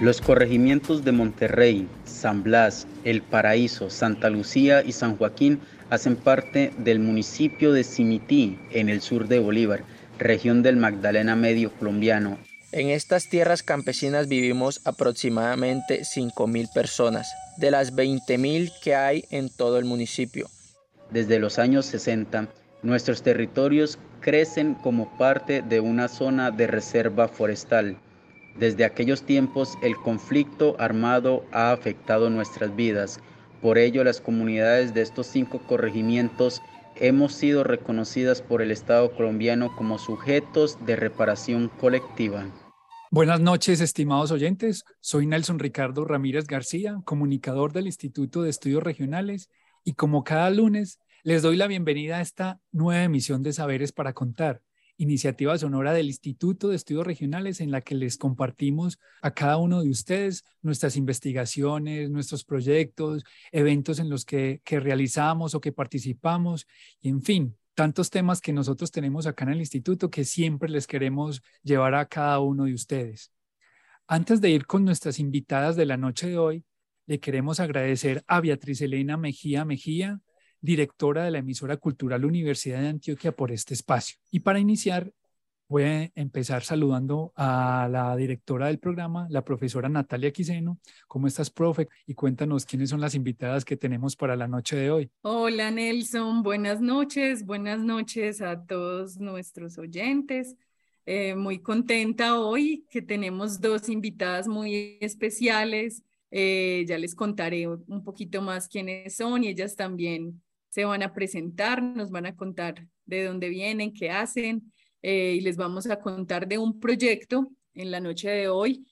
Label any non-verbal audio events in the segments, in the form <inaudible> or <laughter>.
Los corregimientos de Monterrey, San Blas, El Paraíso, Santa Lucía y San Joaquín hacen parte del municipio de Cimití, en el sur de Bolívar, región del Magdalena Medio colombiano. En estas tierras campesinas vivimos aproximadamente 5.000 personas, de las 20.000 que hay en todo el municipio. Desde los años 60, nuestros territorios crecen como parte de una zona de reserva forestal desde aquellos tiempos el conflicto armado ha afectado nuestras vidas. Por ello las comunidades de estos cinco corregimientos hemos sido reconocidas por el Estado colombiano como sujetos de reparación colectiva. Buenas noches, estimados oyentes. Soy Nelson Ricardo Ramírez García, comunicador del Instituto de Estudios Regionales, y como cada lunes, les doy la bienvenida a esta nueva emisión de Saberes para Contar, iniciativa sonora del Instituto de Estudios Regionales en la que les compartimos a cada uno de ustedes nuestras investigaciones, nuestros proyectos, eventos en los que, que realizamos o que participamos, y en fin, tantos temas que nosotros tenemos acá en el instituto que siempre les queremos llevar a cada uno de ustedes. Antes de ir con nuestras invitadas de la noche de hoy, le queremos agradecer a Beatriz Elena Mejía Mejía, directora de la emisora cultural Universidad de Antioquia, por este espacio. Y para iniciar, voy a empezar saludando a la directora del programa, la profesora Natalia Quiseno. ¿Cómo estás, profe? Y cuéntanos quiénes son las invitadas que tenemos para la noche de hoy. Hola, Nelson. Buenas noches. Buenas noches a todos nuestros oyentes. Eh, muy contenta hoy que tenemos dos invitadas muy especiales. Eh, ya les contaré un poquito más quiénes son y ellas también se van a presentar, nos van a contar de dónde vienen, qué hacen eh, y les vamos a contar de un proyecto en la noche de hoy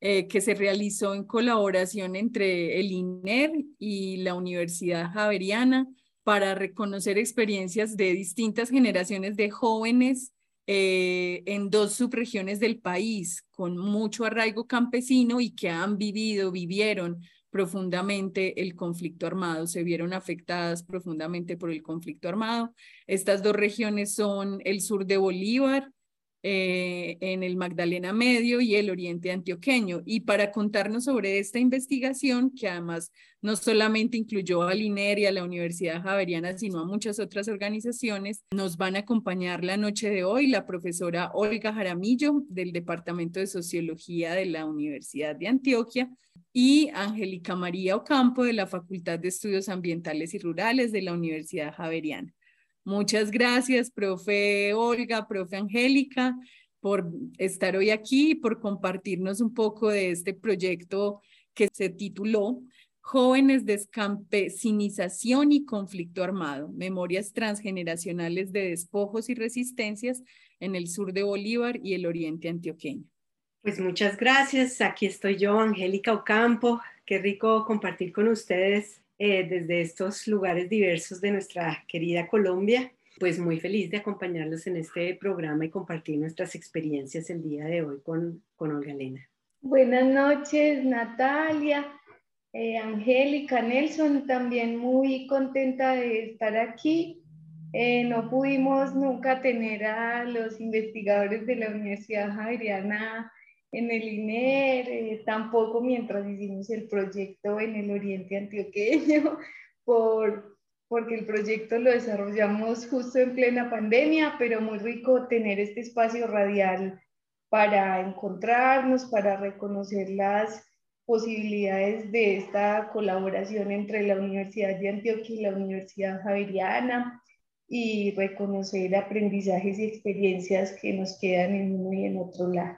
eh, que se realizó en colaboración entre el INER y la Universidad Javeriana para reconocer experiencias de distintas generaciones de jóvenes eh, en dos subregiones del país con mucho arraigo campesino y que han vivido, vivieron profundamente el conflicto armado, se vieron afectadas profundamente por el conflicto armado. Estas dos regiones son el sur de Bolívar, eh, en el Magdalena Medio y el Oriente Antioqueño. Y para contarnos sobre esta investigación, que además no solamente incluyó al INER y a la Universidad Javeriana, sino a muchas otras organizaciones, nos van a acompañar la noche de hoy la profesora Olga Jaramillo del Departamento de Sociología de la Universidad de Antioquia y Angélica María Ocampo de la Facultad de Estudios Ambientales y Rurales de la Universidad Javeriana. Muchas gracias, profe Olga, profe Angélica, por estar hoy aquí, por compartirnos un poco de este proyecto que se tituló Jóvenes Descampesinización y Conflicto Armado, Memorias Transgeneracionales de Despojos y Resistencias en el sur de Bolívar y el oriente antioqueño. Pues muchas gracias. Aquí estoy yo, Angélica Ocampo. Qué rico compartir con ustedes eh, desde estos lugares diversos de nuestra querida Colombia. Pues muy feliz de acompañarlos en este programa y compartir nuestras experiencias el día de hoy con, con Olga Elena. Buenas noches, Natalia, eh, Angélica, Nelson, también muy contenta de estar aquí. Eh, no pudimos nunca tener a los investigadores de la Universidad Javeriana en el INER, eh, tampoco mientras hicimos el proyecto en el Oriente Antioqueño, <laughs> por, porque el proyecto lo desarrollamos justo en plena pandemia, pero muy rico tener este espacio radial para encontrarnos, para reconocer las posibilidades de esta colaboración entre la Universidad de Antioquia y la Universidad Javeriana y reconocer aprendizajes y experiencias que nos quedan en uno y en otro lado.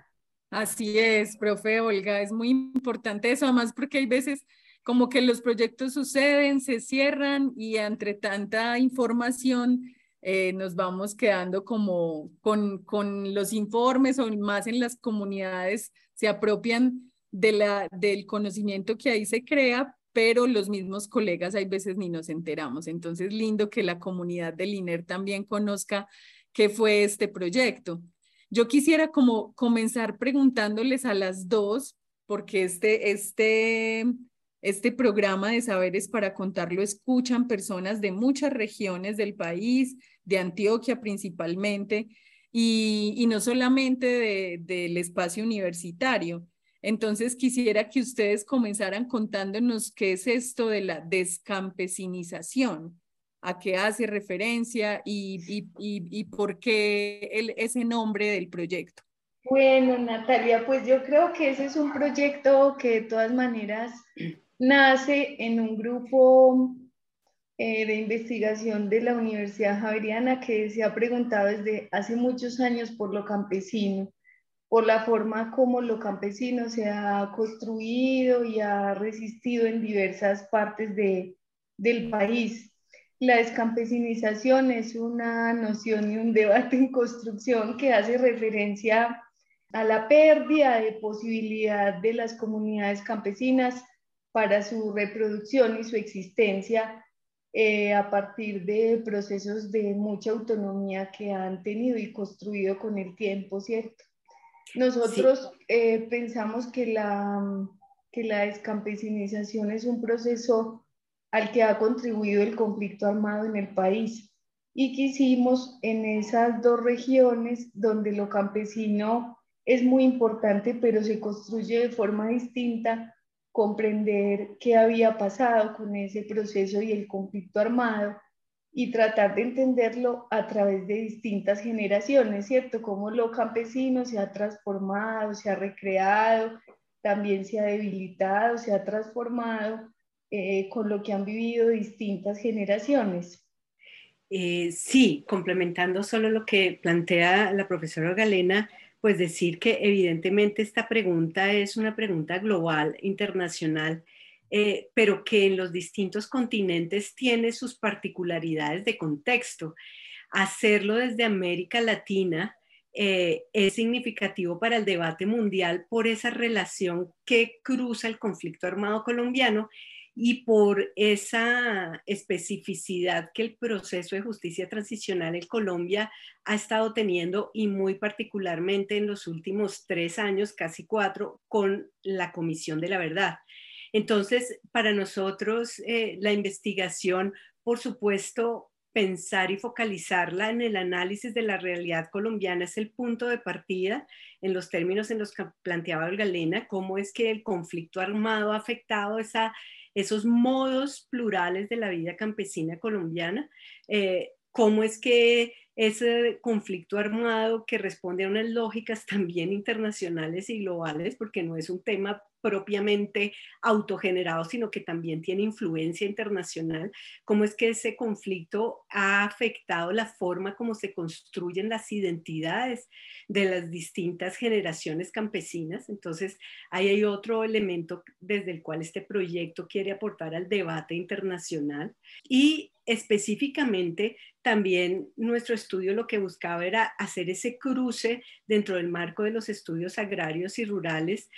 Así es, profe Olga, es muy importante eso, además porque hay veces como que los proyectos suceden, se cierran y entre tanta información eh, nos vamos quedando como con, con los informes o más en las comunidades se apropian de la, del conocimiento que ahí se crea, pero los mismos colegas hay veces ni nos enteramos. Entonces, lindo que la comunidad del INER también conozca qué fue este proyecto. Yo quisiera como comenzar preguntándoles a las dos, porque este, este, este programa de Saberes para Contarlo escuchan personas de muchas regiones del país, de Antioquia principalmente, y, no solamente del espacio universitario. Entonces quisiera que ustedes comenzaran contándonos qué es esto de la descampesinización, a qué hace referencia y, y, por qué el, ese nombre del proyecto. Bueno, Natalia, pues yo creo que ese es un proyecto que de todas maneras nace en un grupo eh, de investigación de la Universidad Javeriana que se ha preguntado desde hace muchos años por lo campesino por la forma como lo campesino se ha construido y ha resistido en diversas partes de, del país. La descampesinización es una noción y un debate en construcción que hace referencia a la pérdida de posibilidad de las comunidades campesinas para su reproducción y su existencia eh, a partir de procesos de mucha autonomía que han tenido y construido con el tiempo, ¿cierto? Nosotros eh, pensamos que la, que la descampesinización es un proceso al que ha contribuido el conflicto armado en el país y quisimos en esas dos regiones donde lo campesino es muy importante pero se construye de forma distinta, comprender qué había pasado con ese proceso y el conflicto armado y tratar de entenderlo a través de distintas generaciones, ¿cierto? Cómo lo campesino se ha transformado, se ha recreado, también se ha debilitado, se ha transformado eh, con lo que han vivido distintas generaciones. Eh, sí, complementando solo lo que plantea la profesora Galena, pues decir que evidentemente esta pregunta es una pregunta global, internacional, eh, pero que en los distintos continentes tiene sus particularidades de contexto. Hacerlo desde América Latina es significativo para el debate mundial por esa relación que cruza el conflicto armado colombiano y por esa especificidad que el proceso de justicia transicional en Colombia ha estado teniendo y muy particularmente en los últimos tres años, casi cuatro, con la Comisión de la Verdad. Entonces, para nosotros, eh, la investigación, por supuesto, pensar y focalizarla en el análisis de la realidad colombiana es el punto de partida en los términos en los que planteaba Galena, cómo es que el conflicto armado ha afectado esa, esos modos plurales de la vida campesina colombiana, eh, cómo es que ese conflicto armado que responde a unas lógicas <laughs> también internacionales y globales, porque no es un tema propiamente autogenerado, sino que también tiene influencia internacional, cómo es que ese conflicto ha afectado la forma como se construyen las identidades de las distintas generaciones campesinas. Entonces, ahí hay otro elemento desde el cual este proyecto quiere aportar al debate internacional y específicamente también nuestro estudio lo que buscaba era hacer ese cruce dentro del marco de los estudios agrarios y rurales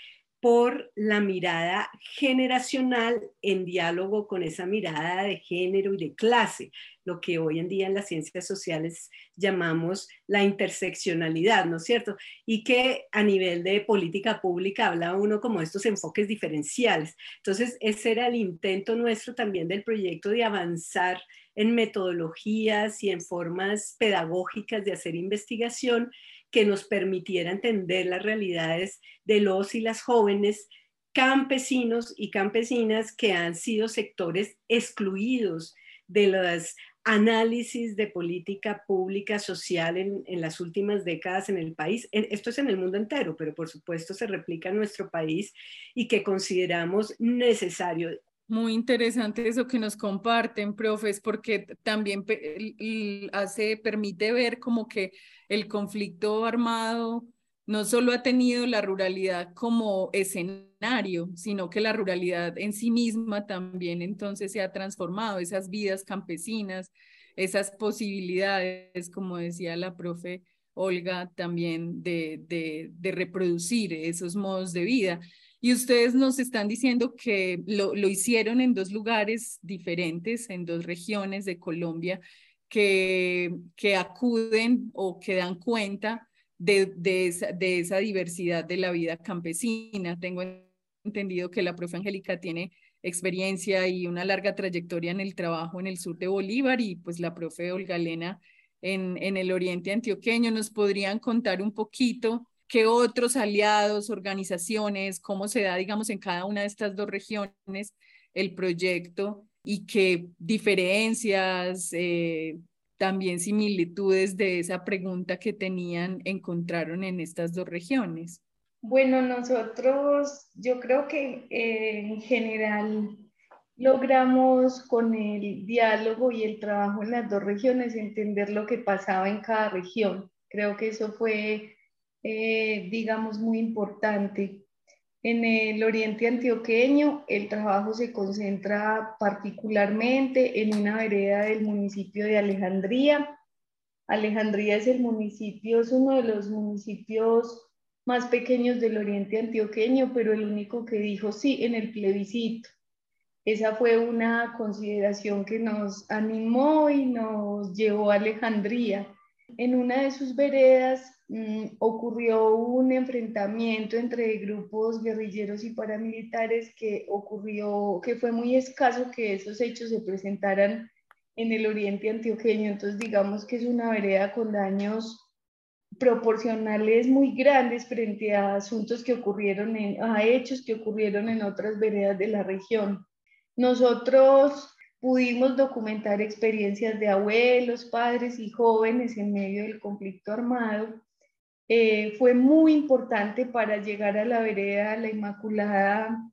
por la mirada generacional en diálogo con esa mirada de género y de clase, lo que hoy en día en las ciencias sociales llamamos la interseccionalidad, ¿no es cierto? Y que a nivel de política pública habla uno como estos enfoques diferenciales. Entonces, ese era el intento nuestro también del proyecto de avanzar en metodologías y en formas pedagógicas de hacer investigación que nos permitiera entender las realidades de los y las jóvenes campesinos y campesinas que han sido sectores excluidos de los análisis de política pública social en, en, las últimas décadas en el país. Esto es en el mundo entero, pero por supuesto se replica en nuestro país y que consideramos necesario muy interesante eso que nos comparten, profes, porque también hace, permite ver como que el conflicto armado no solo ha tenido la ruralidad como escenario, sino que la ruralidad en sí misma también entonces se ha transformado, esas vidas campesinas, esas posibilidades, como decía la profe Olga, también de, de, de reproducir esos modos de vida. Y ustedes nos están diciendo que lo, lo, hicieron en dos lugares diferentes, en dos regiones de Colombia, que, que acuden o que dan cuenta de, de, esa, de esa diversidad de la vida campesina. Tengo entendido que la profe Angélica tiene experiencia y una larga trayectoria en el trabajo en el sur de Bolívar y pues la profe Olga Elena en, en el oriente antioqueño. ¿Nos podrían contar un poquito qué otros aliados, organizaciones, cómo se da, digamos, en cada una de estas dos regiones el proyecto y qué diferencias, eh, también similitudes de esa pregunta que tenían, encontraron en estas dos regiones? Bueno, nosotros, yo creo que eh, en general logramos con el diálogo y el trabajo en las dos regiones entender lo que pasaba en cada región. Creo que eso fue, eh, digamos, muy importante. En el oriente antioqueño, el trabajo se concentra particularmente en una vereda del municipio de Alejandría. Alejandría es el municipio, es uno de los municipios más pequeños del oriente antioqueño, pero el único que dijo sí en el plebiscito. Esa fue una consideración que nos animó y nos llevó a Alejandría. En una de sus veredas mmm, ocurrió un enfrentamiento entre grupos guerrilleros y paramilitares que ocurrió, que fue muy escaso que esos hechos se presentaran en el oriente antioqueño. Entonces digamos que es una vereda con daños proporcionales muy grandes frente a asuntos que ocurrieron, a hechos que ocurrieron en otras veredas de la región. Nosotros pudimos documentar experiencias de abuelos, padres y jóvenes en medio del conflicto armado. Eh, fue muy importante para llegar a la vereda, la Inmaculada,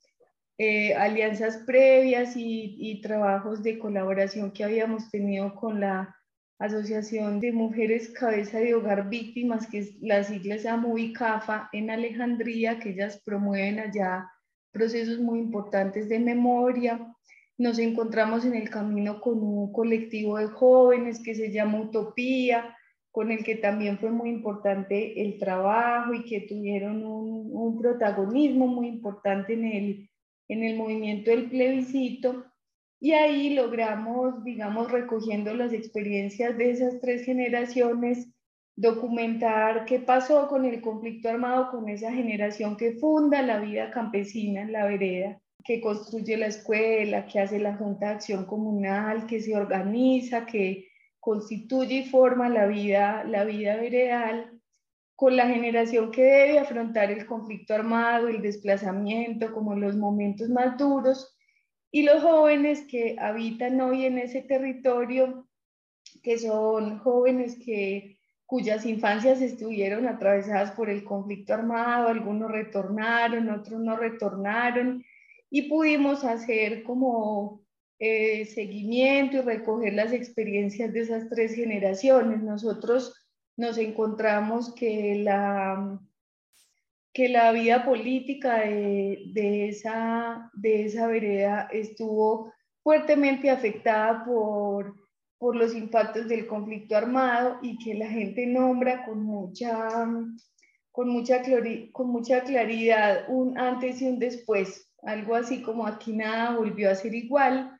eh, alianzas previas y, y trabajos de colaboración que habíamos tenido con la Asociación de Mujeres Cabeza de Hogar Víctimas, que es la sigla es AMUBICAFA en Alejandría, que ellas promueven allá procesos muy importantes de memoria. Nos encontramos en el camino con un colectivo de jóvenes que se llama Utopía, con el que también fue muy importante el trabajo y que tuvieron un, un protagonismo muy importante en el, en el movimiento del plebiscito. Y ahí logramos, digamos, recogiendo las experiencias de esas tres generaciones, documentar qué pasó con el conflicto armado con esa generación que funda la vida campesina en la vereda, que construye la escuela, que hace la Junta de Acción Comunal, que se organiza, que constituye y forma la vida, la vida veredal, con la generación que debe afrontar el conflicto armado, el desplazamiento, como los momentos más duros, y los jóvenes que habitan hoy en ese territorio, que son jóvenes que, cuyas infancias estuvieron atravesadas por el conflicto armado, algunos retornaron, otros no retornaron, y pudimos hacer como eh, seguimiento y recoger las experiencias de esas tres generaciones. Nosotros nos encontramos que la que la vida política de, esa, de esa vereda estuvo fuertemente afectada por, por los impactos del conflicto armado y que la gente nombra con mucha, con mucha claridad un antes y un después, algo así como aquí nada volvió a ser igual,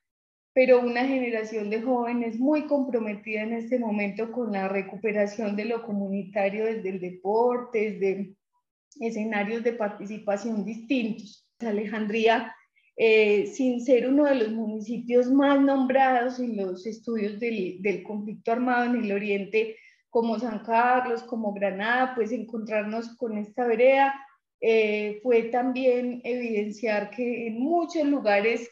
pero una generación de jóvenes muy comprometida en este momento con la recuperación de lo comunitario desde el deporte, desde escenarios de participación distintos. Alejandría, eh, sin ser uno de los municipios más nombrados en los estudios del, del, conflicto armado en el oriente, como San Carlos, como Granada, pues encontrarnos con esta vereda eh, fue también evidenciar que en muchos lugares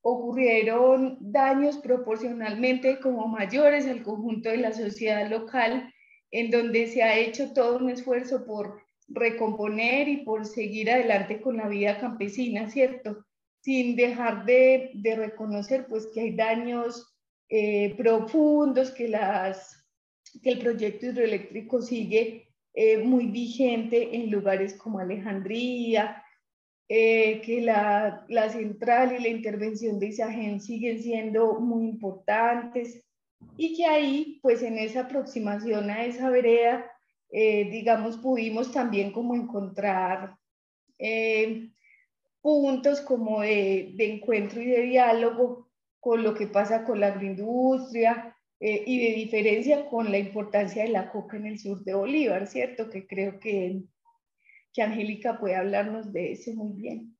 ocurrieron daños proporcionalmente como mayores al conjunto de la sociedad local, en donde se ha hecho todo un esfuerzo por recomponer y por seguir adelante con la vida campesina, ¿cierto? Sin dejar de, reconocer pues que hay daños eh, profundos, que, las, que el proyecto hidroeléctrico sigue eh, muy vigente en lugares como Alejandría, eh, que la, la, central y la intervención de Isagen siguen siendo muy importantes. y que ahí, pues en esa aproximación a esa vereda, eh, digamos, pudimos también como encontrar eh, puntos como de, de, encuentro y de diálogo con lo que pasa con la agroindustria eh, y de diferencia con la importancia de la coca en el sur de Bolívar, ¿cierto? Que creo que, que Angélica puede hablarnos de eso muy bien.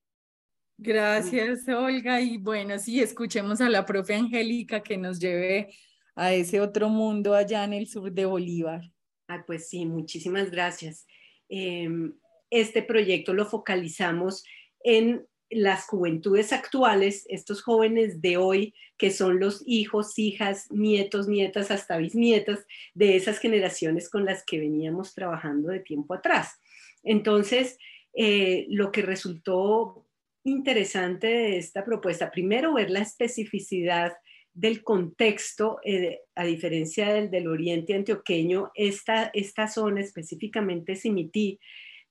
Gracias, Olga. Y bueno, sí, escuchemos a la profe Angélica que nos lleve a ese otro mundo allá en el sur de Bolívar. Ah, pues sí, muchísimas gracias. Em, este proyecto lo focalizamos en las juventudes actuales, estos jóvenes de hoy, que son los hijos, hijas, nietos, nietas, hasta bisnietas de esas generaciones con las que veníamos trabajando de tiempo atrás. Entonces, eh, lo que resultó interesante de esta propuesta, primero ver la especificidad del contexto, eh, a diferencia del del oriente antioqueño, esta, esta zona específicamente Simití,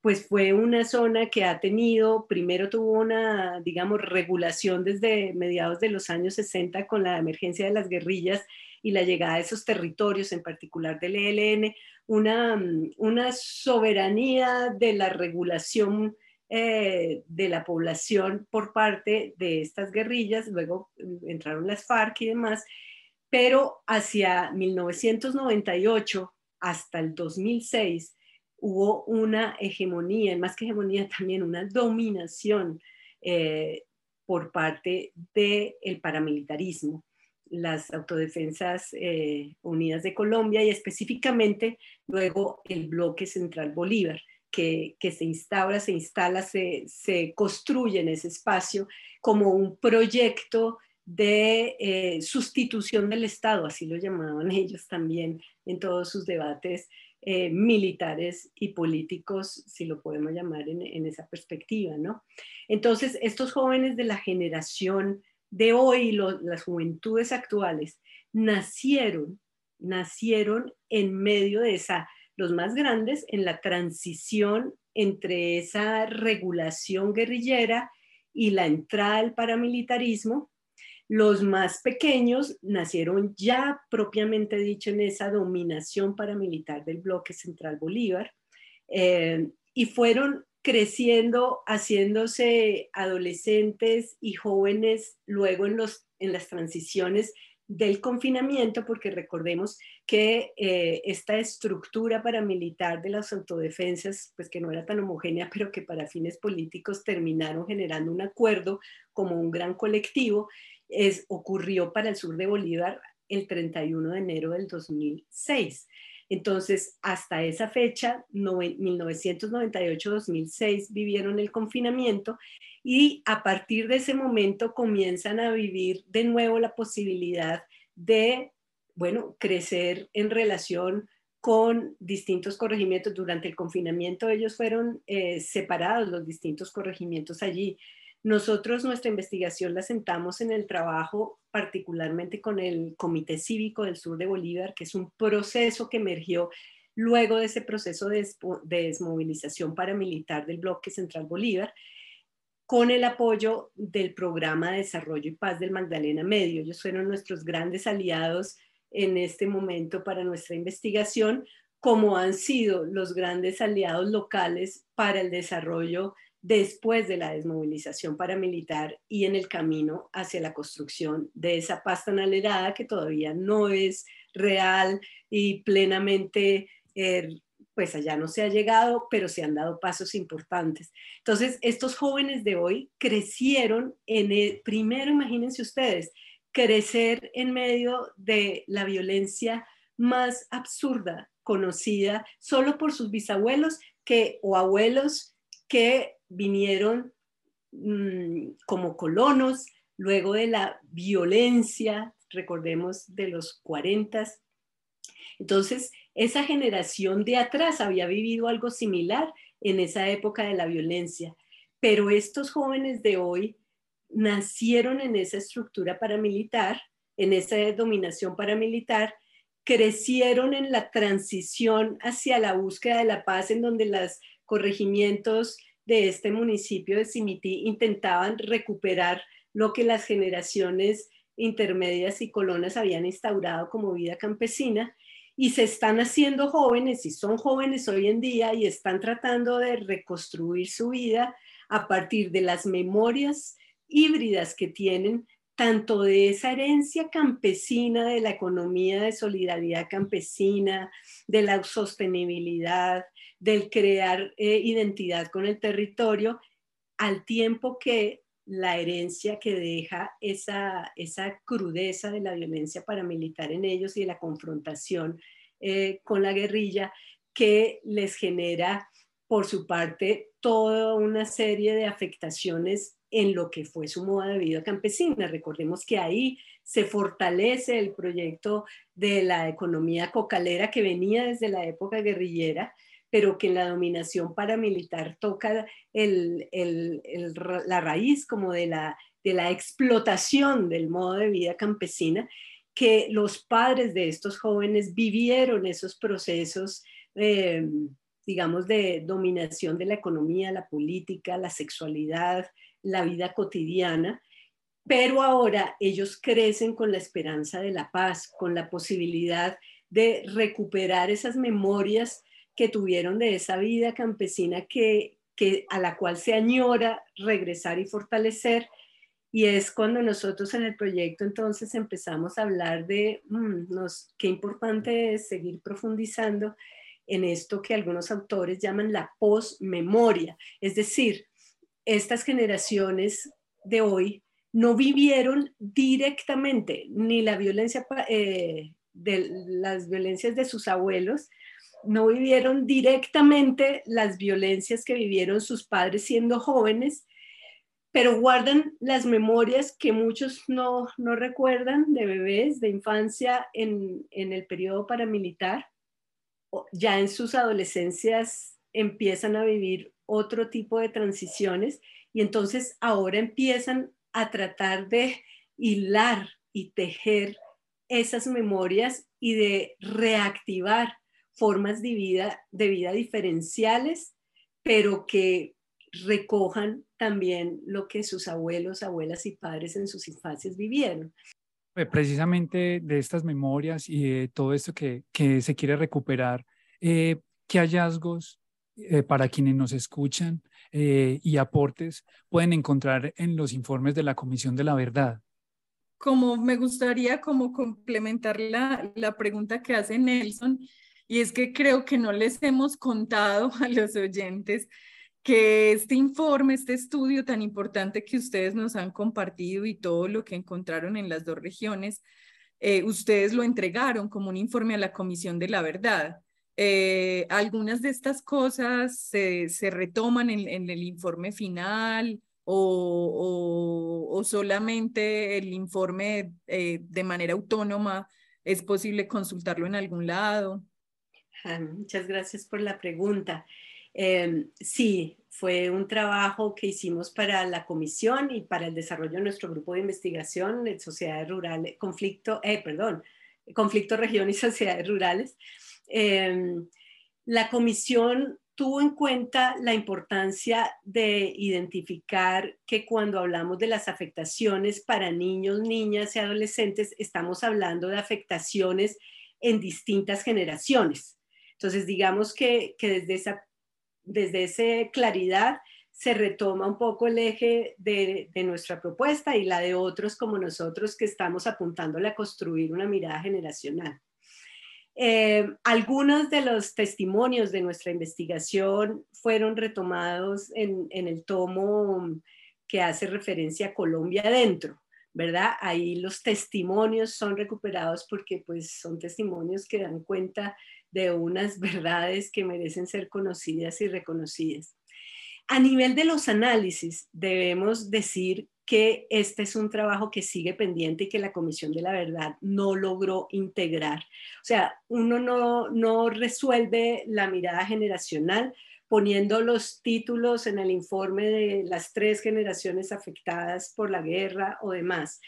pues fue una zona que ha tenido, primero tuvo una, digamos, regulación desde mediados de los años 60 con la emergencia de las guerrillas y la llegada de esos territorios, en particular del ELN, una, una soberanía de la regulación eh, de la población por parte de estas guerrillas, luego mm, entraron las FARC y demás, pero hacia 1998 hasta el 2006 hubo una hegemonía, más que hegemonía también una dominación eh, por parte del paramilitarismo las Autodefensas eh, Unidas de Colombia y específicamente luego el Bloque Central Bolívar que, se instaura, se instala, se, construye en ese espacio como un proyecto de eh, sustitución del Estado, así lo llamaban <laughs> ellos también en todos sus debates eh, militares y políticos, si lo podemos llamar en, esa perspectiva, ¿no? Entonces, estos jóvenes de la generación de hoy, las juventudes actuales, nacieron, nacieron en medio de esa los más grandes en la transición entre esa regulación guerrillera y la entrada del paramilitarismo. Los más pequeños nacieron ya propiamente dicho en esa dominación paramilitar del bloque central Bolívar eh, y fueron creciendo, haciéndose adolescentes y jóvenes luego en, los, en las transiciones del confinamiento, porque recordemos que eh, esta estructura paramilitar de las autodefensas, pues que no era tan homogénea, pero que para fines políticos terminaron generando un acuerdo como un gran colectivo, es, ocurrió para el sur de Bolívar el 31 de enero del 2006. Entonces, hasta esa fecha, 1998-2006, vivieron el confinamiento y a partir de ese momento comienzan a vivir de nuevo la posibilidad de, bueno, crecer en relación con distintos corregimientos. Durante el confinamiento ellos fueron eh, separados, los distintos corregimientos allí. Nosotros nuestra investigación la sentamos en el trabajo particularmente con el Comité Cívico del Sur de Bolívar, que es un proceso que emergió luego de ese proceso de, de desmovilización paramilitar del bloque Central Bolívar con el apoyo del Programa de Desarrollo y Paz del Magdalena Medio. Ellos fueron nuestros grandes aliados en este momento para nuestra investigación, como han sido los grandes aliados locales para el desarrollo después de la desmovilización paramilitar y en el camino hacia la construcción de esa paz tan alerada que todavía no es real y plenamente eh, pues allá no se ha llegado, pero se han dado pasos importantes. Entonces, estos jóvenes de hoy crecieron en el, primero imagínense ustedes, crecer en medio de la violencia más absurda conocida solo por sus bisabuelos que, o abuelos que vinieron mm, como colonos luego de la violencia, recordemos, de los 40. Entonces, esa generación de atrás había vivido algo similar en esa época de la violencia, pero estos jóvenes de hoy nacieron en esa estructura paramilitar, en esa dominación paramilitar, crecieron en la transición hacia la búsqueda de la paz en donde los corregimientos de este municipio de Simití intentaban recuperar lo que las generaciones intermedias y colonas habían instaurado como vida campesina y se están haciendo jóvenes y son jóvenes hoy en día y están tratando de reconstruir su vida a partir de las memorias híbridas que tienen tanto de esa herencia campesina de la economía de solidaridad campesina, de la sostenibilidad, del crear eh, identidad con el territorio, al tiempo que la herencia que deja esa, esa crudeza de la violencia paramilitar en ellos y de la confrontación eh, con la guerrilla que les genera por su parte toda una serie de afectaciones en lo que fue su moda de vida campesina. Recordemos que ahí se fortalece el proyecto de la economía cocalera que venía desde la época guerrillera, pero que en la dominación paramilitar toca la raíz como de la, explotación del modo de vida campesina, que los padres de estos jóvenes vivieron esos procesos. Eh, digamos, de dominación de la economía, la política, la sexualidad, la vida cotidiana, pero ahora ellos crecen con la esperanza de la paz, con la posibilidad de recuperar esas memorias que tuvieron de esa vida campesina que, a la cual se añora regresar y fortalecer. Y es cuando nosotros en el proyecto entonces empezamos a hablar de mm, nos, qué importante es seguir profundizando en esto que algunos autores llaman la posmemoria, es decir, estas generaciones de hoy no vivieron directamente ni la violencia eh, de las violencias de sus abuelos, no vivieron directamente las violencias que vivieron sus padres siendo jóvenes, pero guardan las memorias que muchos no, recuerdan de bebés, de infancia en, en el periodo paramilitar. Ya en sus adolescencias empiezan a vivir otro tipo de transiciones y entonces ahora empiezan a tratar de hilar y tejer esas memorias y de reactivar formas de vida, de vida diferenciales, pero que recojan también lo que sus abuelos, abuelas y padres en sus infancias vivieron. Eh, precisamente de estas memorias y de todo esto que, se quiere recuperar, eh, ¿qué hallazgos eh, para quienes nos escuchan eh, y aportes pueden encontrar en los informes de la Comisión de la Verdad? Como me gustaría como complementar la, la pregunta que hace Nelson, y es que creo que no les hemos contado <laughs> a los oyentes que este informe, este estudio tan importante que ustedes nos han compartido y todo lo que encontraron en las dos regiones, eh, ustedes lo entregaron como un informe a la Comisión de la Verdad. Eh, algunas de estas cosas se, retoman en, el informe final o, solamente el informe eh, de manera autónoma es posible consultarlo en algún lado. Ah, muchas gracias por la pregunta. Em, sí, fue un trabajo que hicimos para la comisión y para el desarrollo de nuestro grupo de investigación de sociedades rurales, conflicto, eh, perdón, conflicto región y <laughs> sociedades rurales. Em, la comisión tuvo en cuenta la importancia de identificar que cuando hablamos de las afectaciones para niños, niñas y adolescentes, estamos hablando de afectaciones en distintas generaciones. Entonces, digamos que, desde, esa, desde esa claridad se retoma un poco el eje de, de, nuestra propuesta y la de otros como nosotros que estamos apuntándole a construir una mirada generacional. Eh, algunos de los testimonios de nuestra investigación fueron retomados en, el tomo que hace referencia a Colombia adentro, ¿verdad? Ahí los testimonios son recuperados porque pues son testimonios que dan cuenta de unas <laughs> verdades que merecen ser conocidas y reconocidas. A nivel de los análisis, debemos decir que este es un trabajo que sigue pendiente y que la Comisión de la Verdad no logró integrar. O sea, uno no, no resuelve la mirada generacional poniendo los títulos en el informe de las tres generaciones afectadas por la guerra o demás.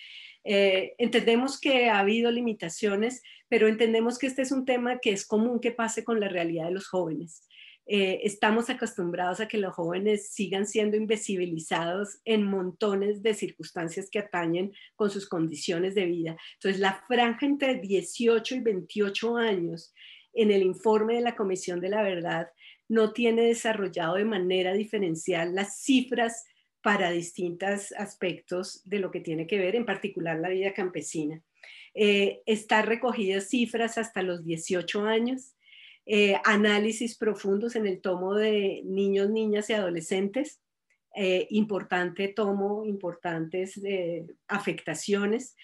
Eh, entendemos que ha habido limitaciones, pero entendemos que este es un tema que es común que pase con la realidad de los jóvenes eh, estamos acostumbrados a que los jóvenes sigan siendo invisibilizados en montones de circunstancias que atañen con sus condiciones de vida. Entonces, la franja entre 18 y 28 años en el informe de la Comisión de la Verdad no tiene desarrollado de manera diferencial las cifras para distintos aspectos de lo que tiene que ver, en particular la vida campesina. Eh, está recogidas cifras hasta los 18 años, eh, análisis profundos en el tomo de niños, niñas y adolescentes, eh, importante tomo, importantes afectaciones,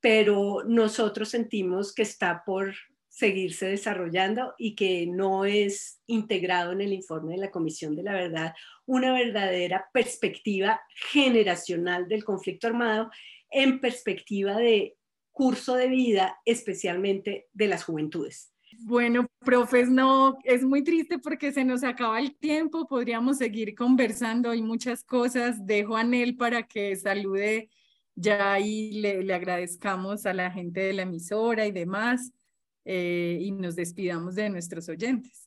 pero nosotros sentimos que está por seguirse desarrollando y que no es integrado en el informe de la Comisión de la Verdad una verdadera perspectiva generacional del conflicto armado en perspectiva de curso de vida, especialmente de las juventudes. Bueno, profes, no, es muy triste porque se nos acaba el tiempo, podríamos seguir conversando, hay muchas cosas, dejo a Nel para que salude ya y le, le agradezcamos a la gente de la emisora y demás. Eh, y nos despidamos de nuestros oyentes.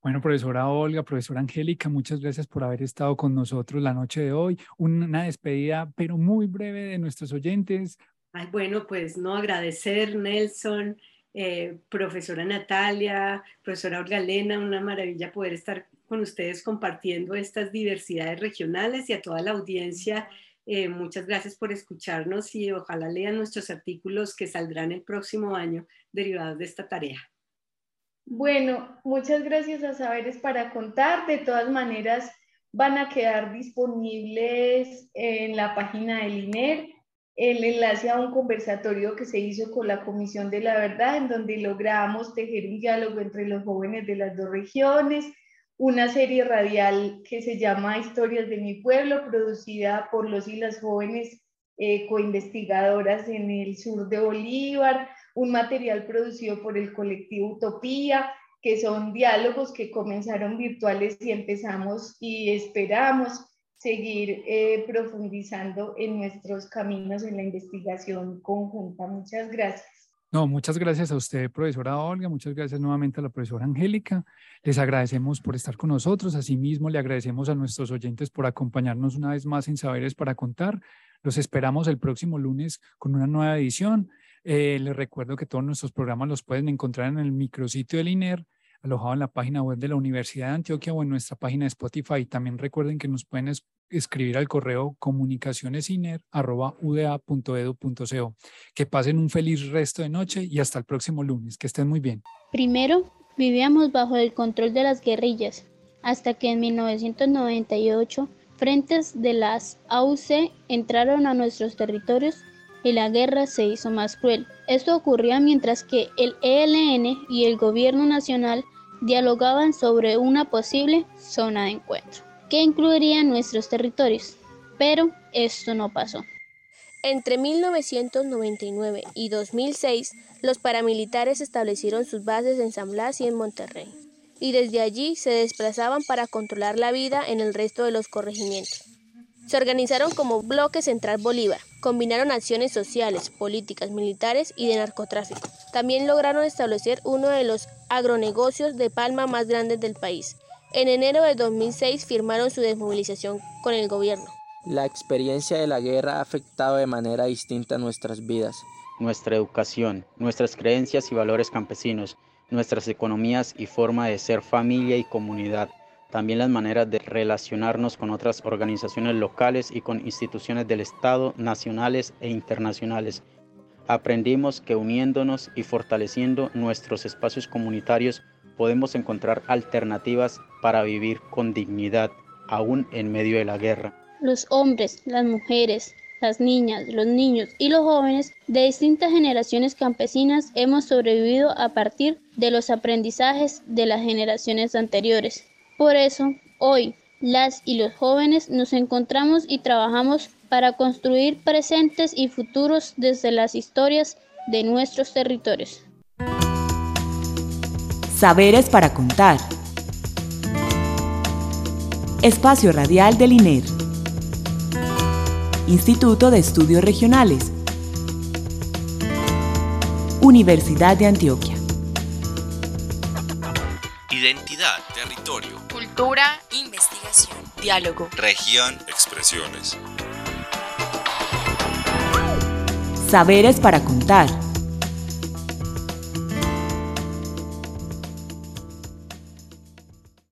Bueno, profesora Olga, profesora Angélica, muchas gracias por haber estado con nosotros la noche de hoy. Una despedida, pero muy breve de nuestros oyentes. Ay, bueno, pues no agradecer, Nelson, eh, profesora Natalia, profesora Olga Lena, una maravilla poder estar con ustedes compartiendo estas diversidades regionales y a toda la audiencia eh, muchas gracias por escucharnos y ojalá lean nuestros artículos que saldrán el próximo año derivados de esta tarea. Bueno, muchas gracias a Saberes para contar. De todas maneras, van a quedar disponibles en la página del INER el enlace a un conversatorio que se hizo con la Comisión de la Verdad, en donde logramos tejer un diálogo entre los jóvenes de las dos regiones, una serie radial que se llama Historias de mi pueblo, producida por los y las jóvenes eh, coinvestigadoras en el sur de Bolívar, un material producido por el colectivo Utopía, que son diálogos que comenzaron virtuales y empezamos y esperamos seguir eh, profundizando en nuestros caminos en la investigación conjunta. Muchas gracias. No, muchas gracias a usted, profesora Olga, muchas gracias nuevamente a la profesora Angélica. Les agradecemos por estar con nosotros. Asimismo, le agradecemos a nuestros oyentes por acompañarnos una vez más en Saberes para Contar. Los esperamos el próximo lunes con una nueva edición. Eh, les recuerdo que todos nuestros programas los pueden encontrar en el micrositio del INER alojado en la página web de la Universidad de Antioquia o en nuestra página de Spotify. También recuerden que nos pueden escribir al correo comunicacionesiner.uda.edu.co. Que pasen un feliz resto de noche y hasta el próximo lunes. Que estén muy bien. Primero, vivíamos bajo el control de las guerrillas, hasta que en 1998 frentes de las AUC entraron a nuestros territorios y la guerra se hizo más cruel. Esto ocurría mientras que el ELN y el gobierno nacional dialogaban sobre una posible zona de encuentro, que incluiría nuestros territorios. Pero esto no pasó. Entre 1999 y 2006, los paramilitares establecieron sus bases en San Blas y en Monterrey, y desde allí se desplazaban para controlar la vida en el resto de los corregimientos. Se organizaron como Bloque Central Bolívar, combinaron acciones sociales, políticas, militares y de narcotráfico. También lograron establecer uno de los agronegocios de palma más grandes del país. En enero de 2006 firmaron su desmovilización con el gobierno. La experiencia de la guerra ha afectado de manera distinta nuestras vidas. Nuestra educación, nuestras creencias y valores campesinos, nuestras economías y forma de ser familia y comunidad también las maneras de relacionarnos con otras organizaciones locales y con instituciones del Estado, nacionales e internacionales. Aprendimos que uniéndonos y fortaleciendo nuestros espacios comunitarios podemos encontrar alternativas para vivir con dignidad, aún en medio de la guerra. Los hombres, las mujeres, las niñas, los niños y los jóvenes de distintas generaciones campesinas hemos sobrevivido a partir de los aprendizajes de las generaciones anteriores. Por eso, hoy, las y los jóvenes nos encontramos y trabajamos para construir presentes y futuros desde las historias de nuestros territorios. Saberes para contar. Espacio Radial del INER. Instituto de Estudios Regionales. Universidad de Antioquia. Identidad, territorio, cultura, investigación, diálogo, región, expresiones. Saberes para contar.